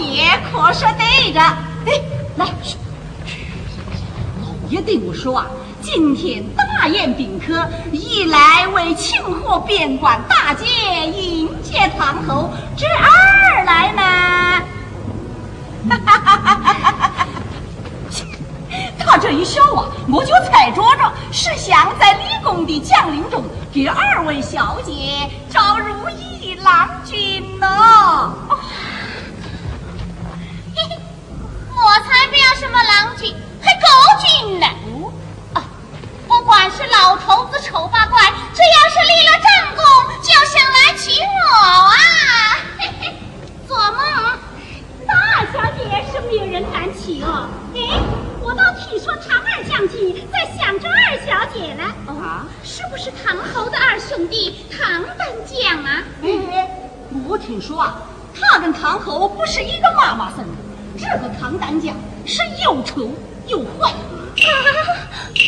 你可是对着。哎，来，老爷对我说啊，今天大宴宾客，一来为庆贺边关大捷，迎接唐侯；这二来呢，他这一笑啊，我就猜着着是想在立功的将领中给二位小姐招如意郎君呢。我才不要什么郎君，还狗君呢！啊，不管是老头子丑八怪，只要是立了战功，就想来娶我啊！嘿嘿，做梦！大二小姐是没有人敢娶哦。哎，我倒听说唐二将军在想着二小姐呢。啊，是不是唐侯的二兄弟唐丹将啊？哎，我听说啊，他跟唐侯不是一个妈妈生的。这个唐丹将是又丑又坏。啊！哎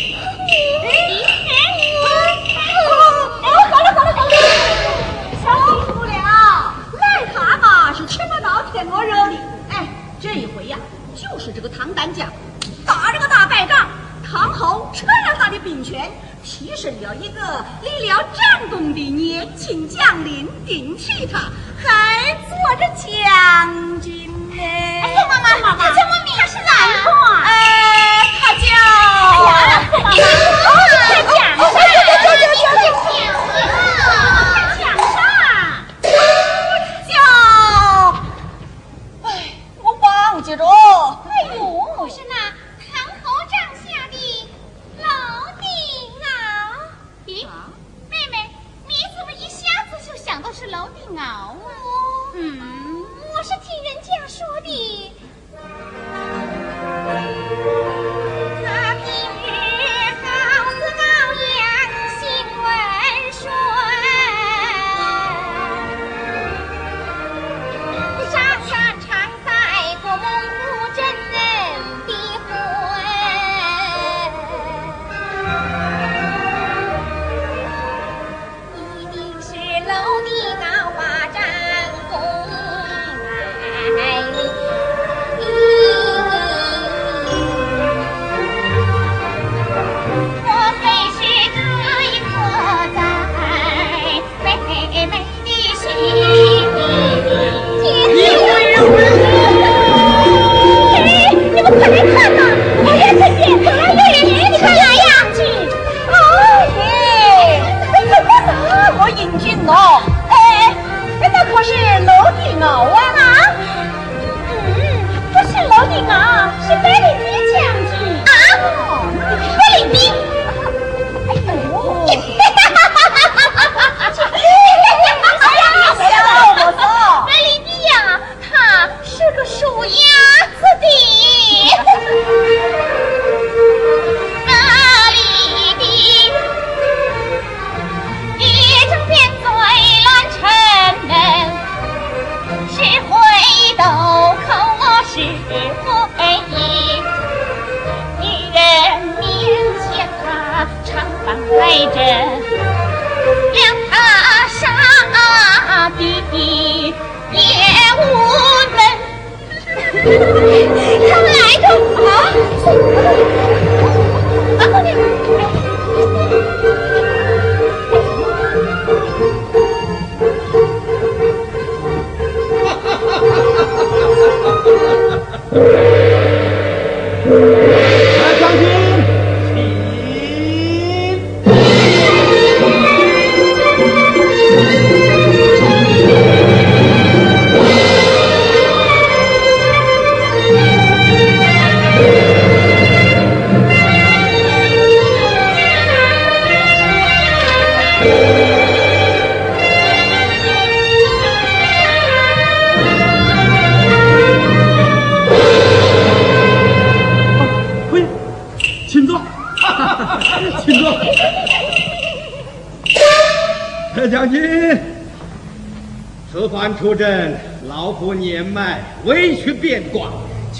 哎哎！好了好了好了，小心不了，癞蛤蟆是吃不到天鹅肉的。哎，这一回呀，就是这个唐丹将打了个大败仗，唐侯撤了他的兵权，提升了一个立了战功的年轻将领，顶替他，还做着将军呢。哎，妈妈妈妈，他叫什么名？字是哪个？呃，他叫……哎呀，妈妈，快讲上！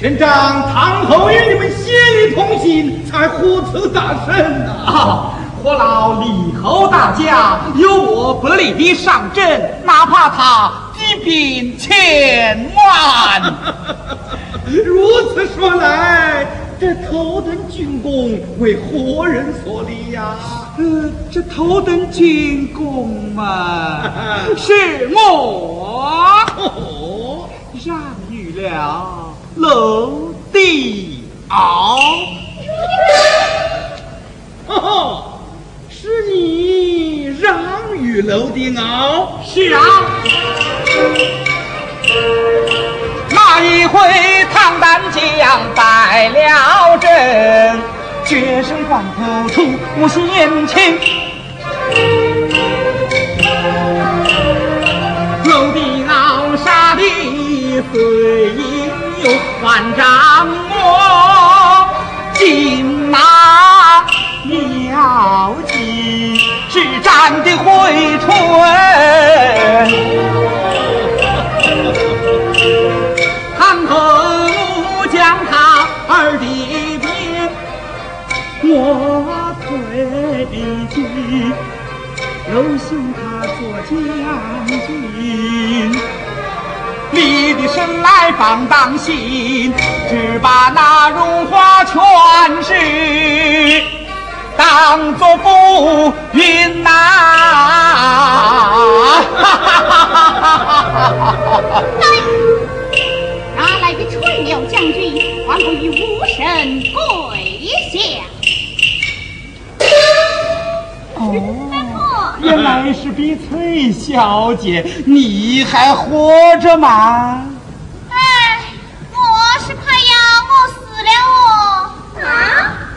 全仗唐侯与你们协力同心，才获此大胜呐、啊，何劳李侯大驾，有我百里奣上阵，哪怕他一兵千万。如此说来，这头等军功为何人所立呀、呃，这头等军功嘛，是我。哦，让与了楼帝敖。哦，是你让去楼顶坳。是啊，那一回唐丹江败了阵，决胜关头出险情。楼顶坳杀的虽应有万丈魔，今那了计是战的回春。唐后将他儿的兵我退军，又寻他做将军。立的身来放当心，只把那荣华权势当作浮云呐、哪来的吹牛将军，还不与武神跪原来是比崔小姐，你还活着吗？哎，我是怕要我死了哦。啊？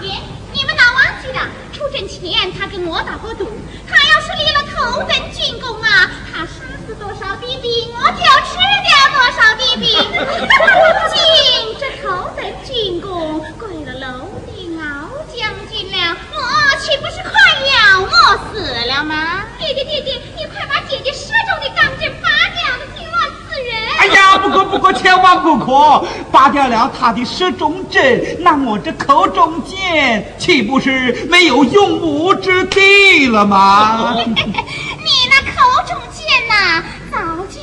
耶，你们哪忘记了？出征前他跟我打过赌，他要是立了头等军功啊，他杀死多少的兵，我就吃掉多少的兵。了吗？爹爹爹爹，你快把姐姐手中的钢针拔掉了，替我死人！哎呀，不可不可，千万不可！拔掉了他的射中针，那我这口中剑岂不是没有用武之地了吗？你那口中剑呐、早就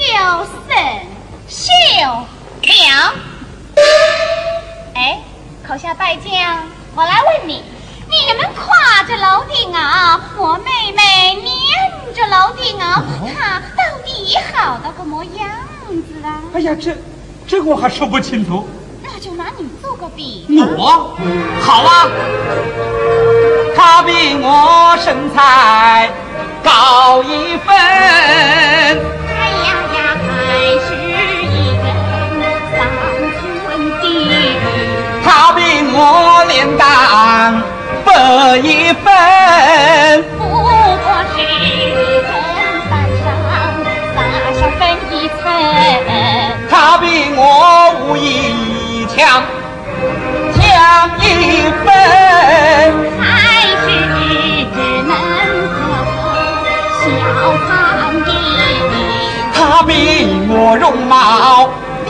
生锈了。哎，口下败将，我来问你，你们夸着老顶啊，我妹妹撵着老顶啊，她到底好到个么样子啊？哎呀，这这我还说不清楚。那就拿你做个比方。我好啊，他比我身材高一分，哎呀呀，还是一根三寸的。他比我脸蛋薄一分，不过是砧板上撒上分一层，他比我武艺强强一分，还是只能和小残的。他比我容貌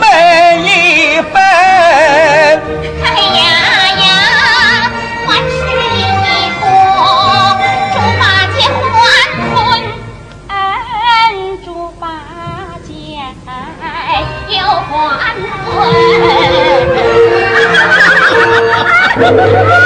美一分。¡Gracias!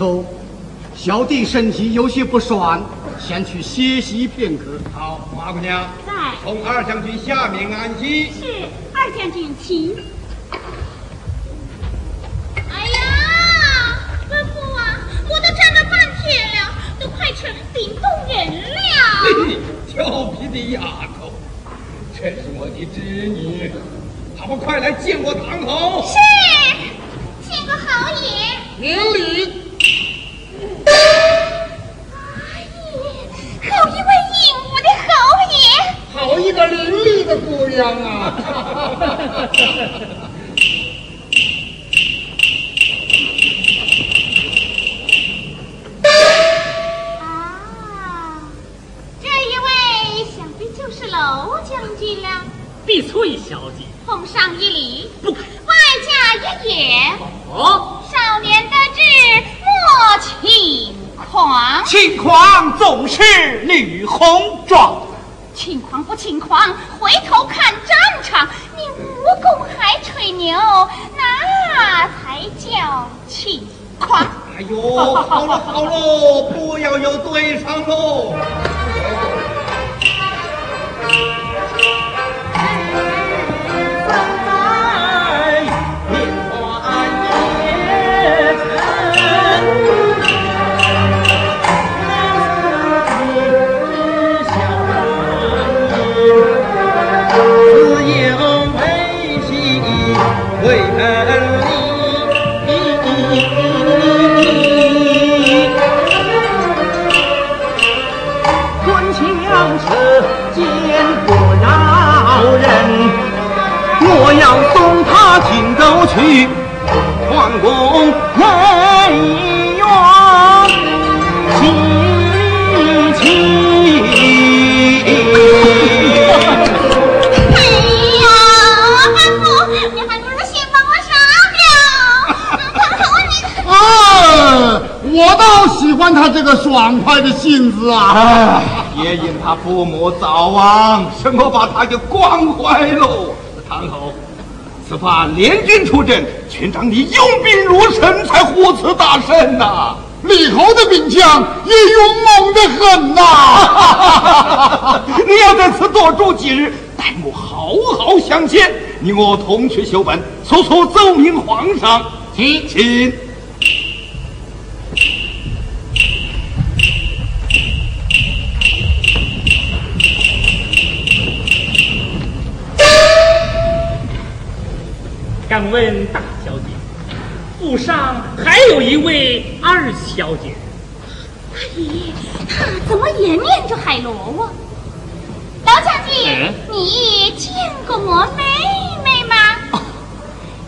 后，小弟身体有些不爽，先去歇息片刻。好，马姑娘，在从二将军下面安息。是二将军请。哎呀，吩咐啊，我都站了半天了，都快成冰冻人了。调皮的丫头，这是我的侄女，他们快来见我堂口。是，见过侯爷。免礼。好一个伶俐的姑娘啊！啊，这一位想必就是娄将军了。碧翠小姐，奉上一礼，不敢。外加一言。哦，少年得志莫轻狂，轻狂总是女红妆。轻狂不轻狂，回头看战场，你武功还吹牛，那才叫轻狂。哎呦，好了好了，不要有对上喽。我要送他荆州去，皇宫内院亲亲。哎呀，安福，你还不如先帮我杀了。看好你。啊，我倒喜欢他这个爽快的性子啊！哎，也因他父母早亡，什么把他给惯坏喽？堂口，此番联军出阵，全仗你用兵如神，才获此大胜呐、李侯的兵将也勇猛的很呐、你要在此多住几日，待我好好相见。你我同去修本，速速奏明皇上。请请。敢问大小姐，府上还有一位二小姐，阿姨，他怎么也念着海螺啊？老将军，嗯你见过我妹妹吗？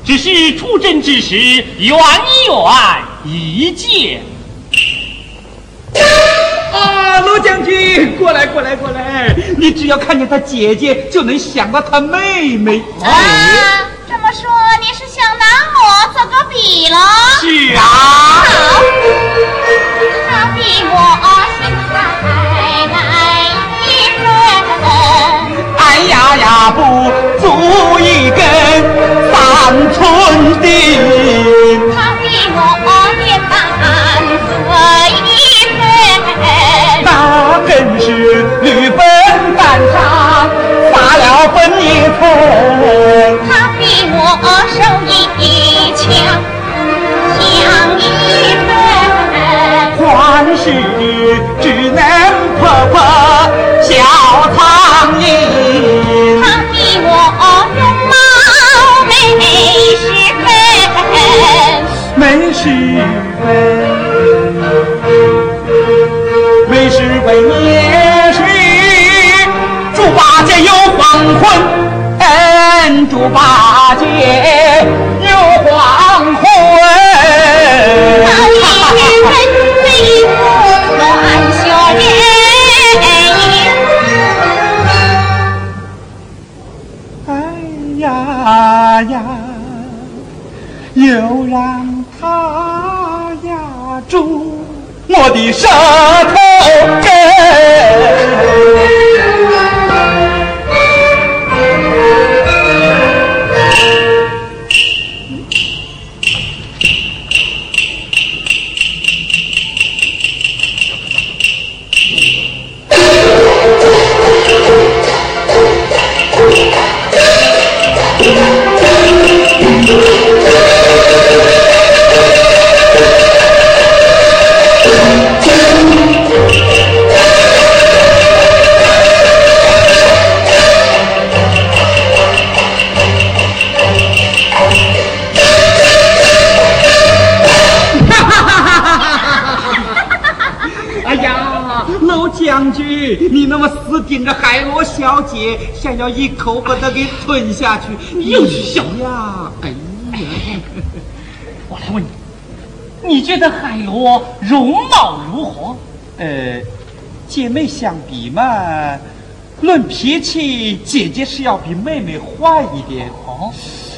只是出征之时远远一见。啊，罗将军，过来，过来，过来！你只要看见他姐姐，就能想到他妹妹。啊，这么说我做个比了？是啊，好，他比我心还来一分。哎呀呀，不足一根三寸钉。他比我脸蛋碎一分。那更是没十分，没十分也是猪八戒有黄昏，嗯，猪八戒有黄昏。他一人对我乱笑人。哎呀呀，又让我的舌头根。海螺小姐，想要一口把它给吞下去，又是笑呀！哎呀，我来问你，你觉得海螺容貌如何？呃，姐妹相比嘛，论脾气，姐姐是要比妹妹坏一点哦。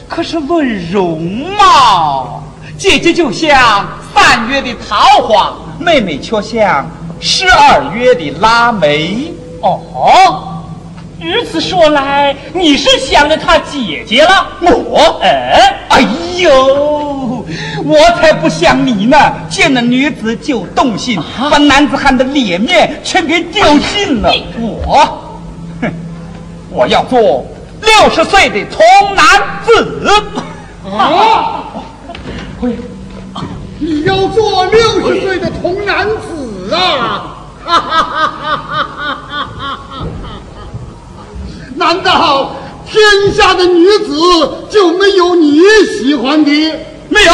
可是论容貌，姐姐就像三月的桃花，妹妹却像十二月的腊梅。哦，如此说来，你是想着他姐姐了？我，哎，哎呦，我才不像你呢！见了女子就动心，把男子汉的脸面全给丢尽了。我，哼，我要做六十岁的童男子。啊！你要做六十岁的童男子啊！哈哈哈哈哈哈！难道天下的女子就没有你喜欢的？没有。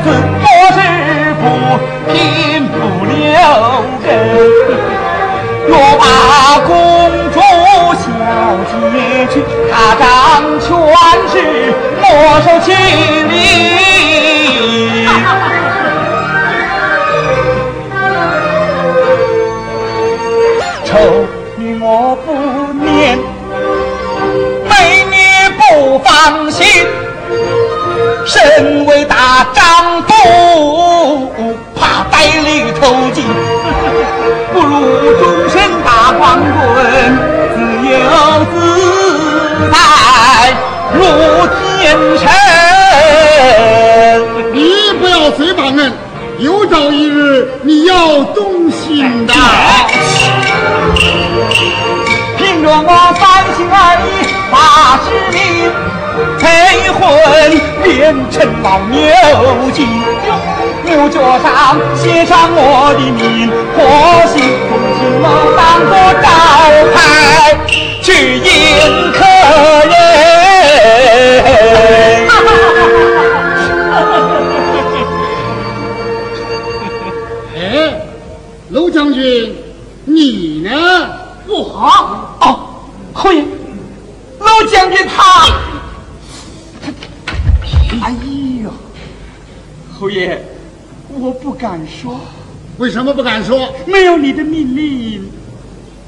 结子，我是不贫不留根。若把公主小姐娶，他掌全是莫受欺凌。丑女我不念，美女不放心。自由自在如天神。你不要随把人，有朝一日你要动心的。我三心二意八十年，配婚变成老牛精，牛角上写上我的名，或许从今我当作招牌去迎客人。哎，娄将军，你呢？不好，哦，侯爷，老将军他，哎呦，侯爷，我不敢说，为什么不敢说？没有你的命令，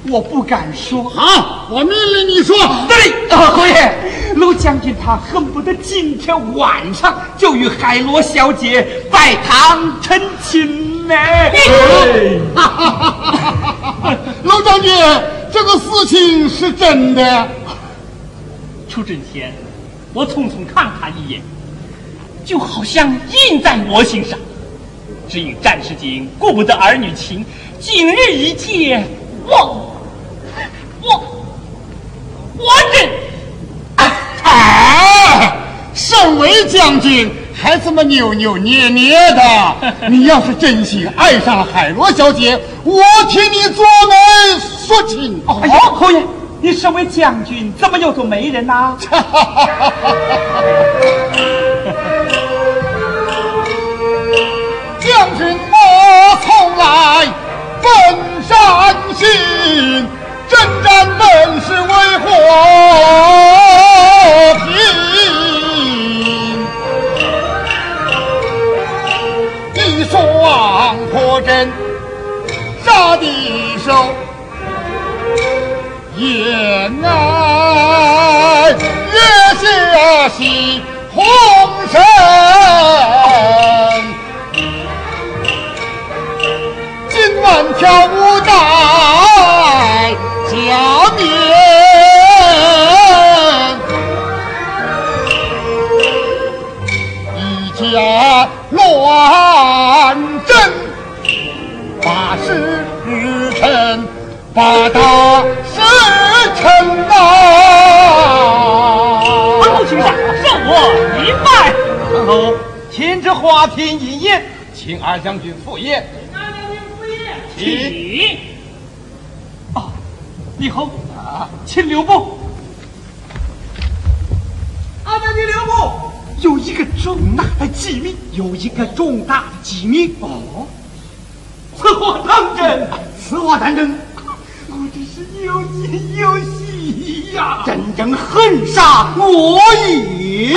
我不敢说。好，我命令你说。对，啊，侯爷，陆将军他恨不得今天晚上就与海螺小姐拜堂成亲呢。哈哈哈哈哈！娄将军，这个事情是真的。出阵前，我匆匆看他一眼，就好像印在我心上。只因战士景顾不得儿女情，今日一见，我我我真哎，身为将军，还这么扭扭捏捏的。你要是真心爱上了海螺小姐，我替你做媒说亲。哎呦，侯爷，你身为将军，怎么又做媒人呐、本善心，征战本是为和平。一双破阵杀敌手，言爱月下喜红尘。今晚跳舞带加冕，一家乱阵，八十臣，八大时辰呐。陆卿上，受我一拜。后，请至花厅一言，请二将军赴宴。二将军赴宴，请。请。啊，李侯啊，请留步。二将军留步，有一个重大的机密，有一个重大的机密。哦，此话当真？此话当真。我真是有惊有喜呀！真正恨煞我也。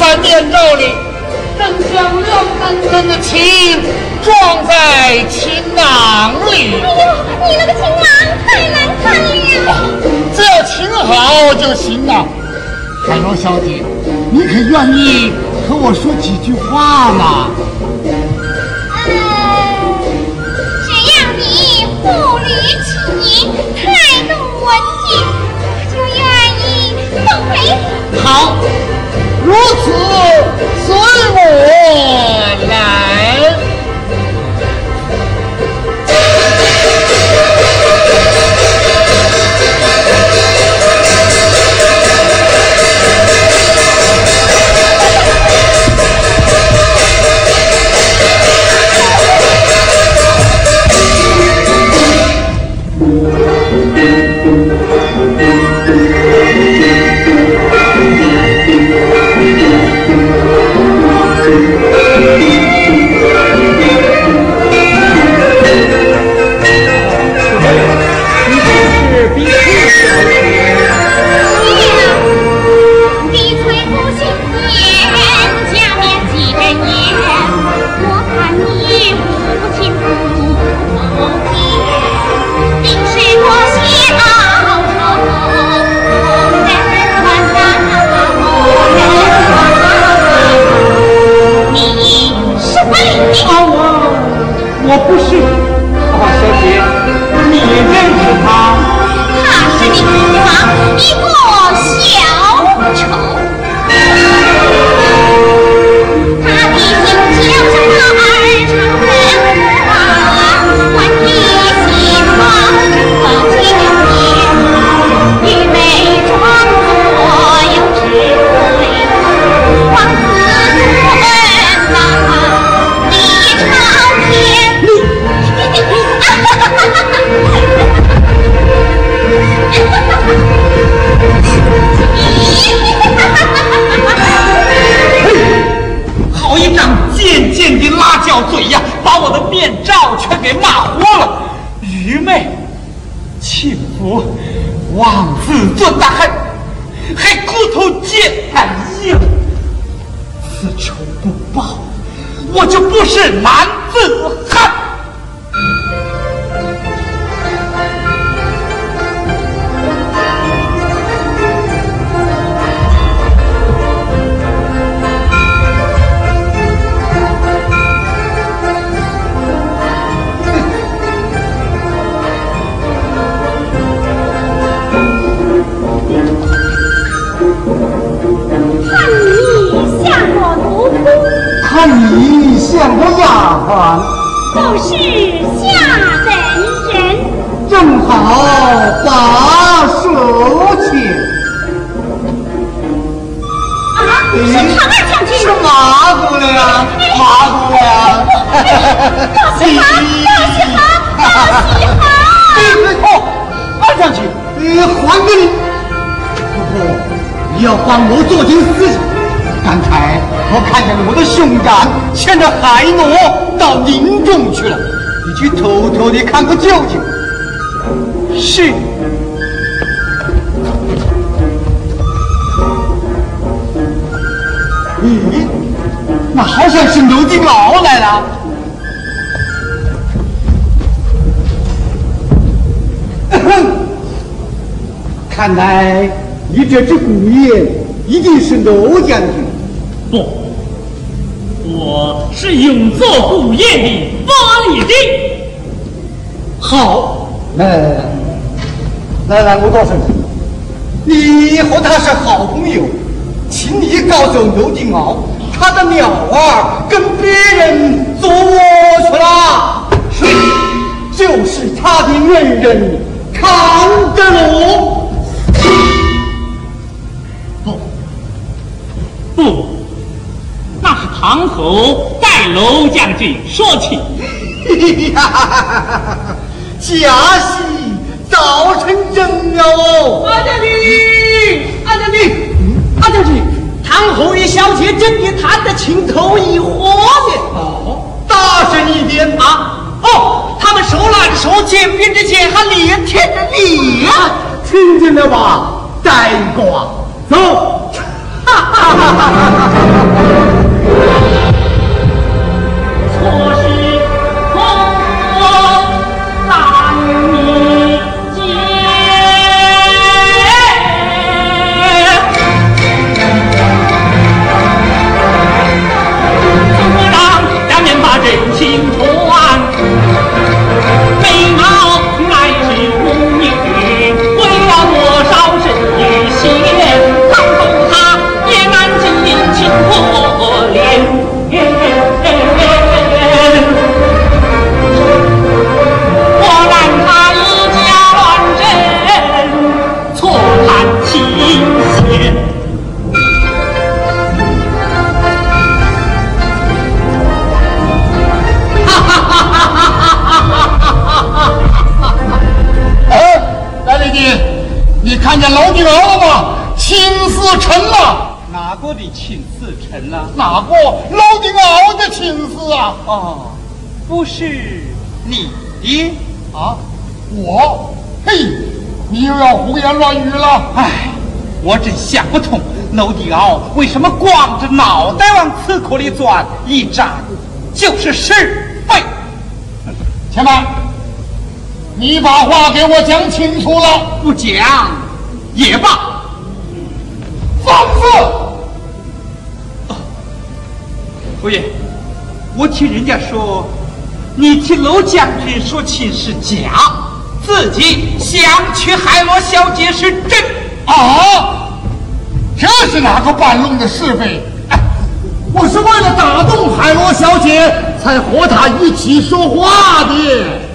在面咒里正像亮亮灯的琴撞在琴囊里。哎呦，你那个琴囊太难看了，只要琴好就行了。海螺小姐，你可愿意和我说几句话吗？嗯，只要你不离琴，态度文静，我就愿意奉陪。好。如此，随我来。少啊！我不是，啊，小姐，你认识他？他是你父王一个小丑。哎呀把我的面罩全给骂糊了。愚昧轻浮妄自尊大还还骨头贱哎呀此仇不报我就不是男是唐二将军，是哪个了呀？哪个了呀？高喜好，高喜好，高喜好。哦，二将军，呃，还给你。不过你要帮我做件事情。刚才我看见我的兄长牵着海螺到宁中去了，你去偷偷的看个究竟。是。那好像是刘金鳌来了。看来你这只古雁一定是刘将军。不，我是永作古雁的巴里丁。好，来来来来来，我告诉你，你和他是好朋友，请你告诉刘金鳌，他的鸟儿跟别人做窝去了，是，就是他的恩人康德罗。不，不。那是唐侯代楼将军说起。假戏早成真哦！阿将军，阿将军，阿将军，唐侯与小姐真的谈得情投意合呢。哦，大声一点啊！哦，他们手拉着手，肩并着肩，还脸贴着脸，听见了吧？呆瓜，走！哈哈哈哈哈哈！哪个老丁敖的亲事啊？啊，不是你的啊？我？嘿，你又要胡言乱语了。哎，我真想不通，娄丁敖为什么光着脑袋往刺库里钻，一站就是是非。且慢，你把话给我讲清楚了。不讲。也罢，夫人，我听人家说，你替娄将军说亲是假，自己想娶海螺小姐是真啊！这是哪个半弄的是非？我是为了打动海螺小姐，才和她一起说话的。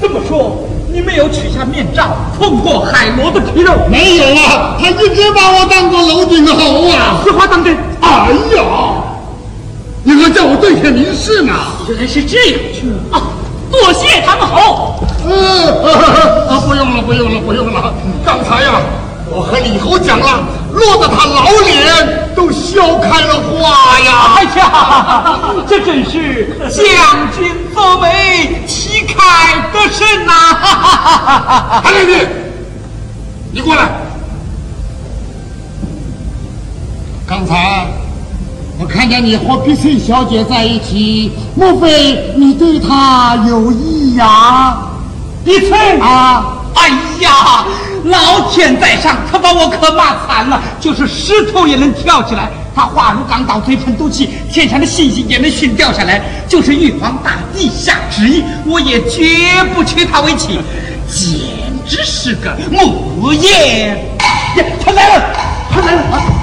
这么说。你没有取下面罩，碰过海螺的皮肉？没有啊，他一直把我当做楼顶猴啊！此话当真？哎呀，你还叫我对天明誓呢？原来是这样啊！多谢唐侯。嗯，啊，不用了，不用了，不用了。刚才呀。我和李侯讲了，落得他老脸都笑开了花呀！哎呀，这真是将军作为旗开得胜呐！韩令弟，你过来。刚才我看见你和碧翠小姐在一起，莫非你对她有意呀？碧翠啊！哎呀，老天在上，他把我可骂惨了，就是石头也能跳起来。他话如钢刀，嘴喷毒气，天上的星星也能熏掉下来。就是玉皇大帝下旨意，我也绝不娶她为妻，简直是个木叶。他来了，他来了！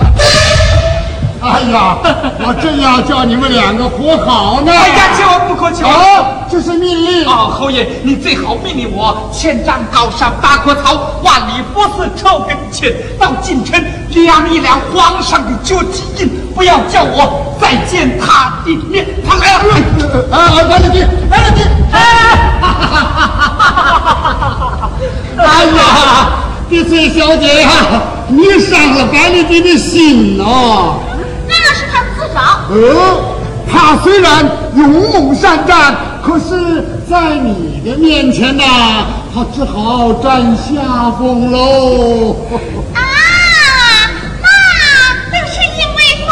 哎呀，我正要叫你们两个和好呢。哎呀，千万不可，千万不可！啊，这是命令。啊，侯爷，你最好命令我千丈高山八棵草，万里佛寺朝跟前，到京城量一量皇上的脚迹印，不要叫我再见他的面。他来了，啊，白丽君，白丽君，哎 哎呀，碧翠小姐呀，你伤了白丽君的心哦。呃，他虽然勇猛善战，可是在你的面前呐，他只好占下风喽。啊，那那是因为风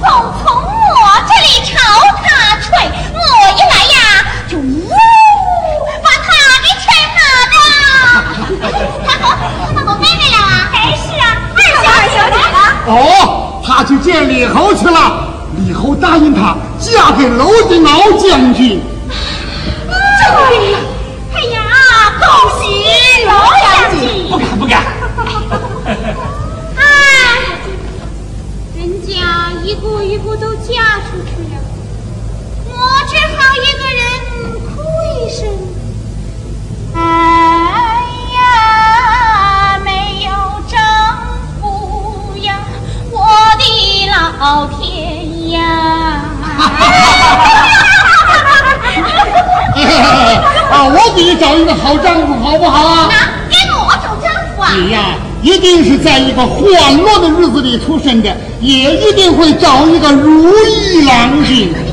总从我这里朝他吹，我一来呀，就呜把他给吹跑了。他和他和我妹妹了啊？哎，是啊，二小姐了。哦，他去见李侯去了。李侯答应他嫁给娄定敖将军。对了，哎呀，恭喜老将军！不敢不敢。哎，人家一个一个都嫁出去了，我只好一个人哭一声。老天呀！啊，我给你找一个好丈夫，好不好啊？那给我找丈夫啊！你呀，一定是在一个欢乐的日子里出生的，也一定会找一个如意郎君。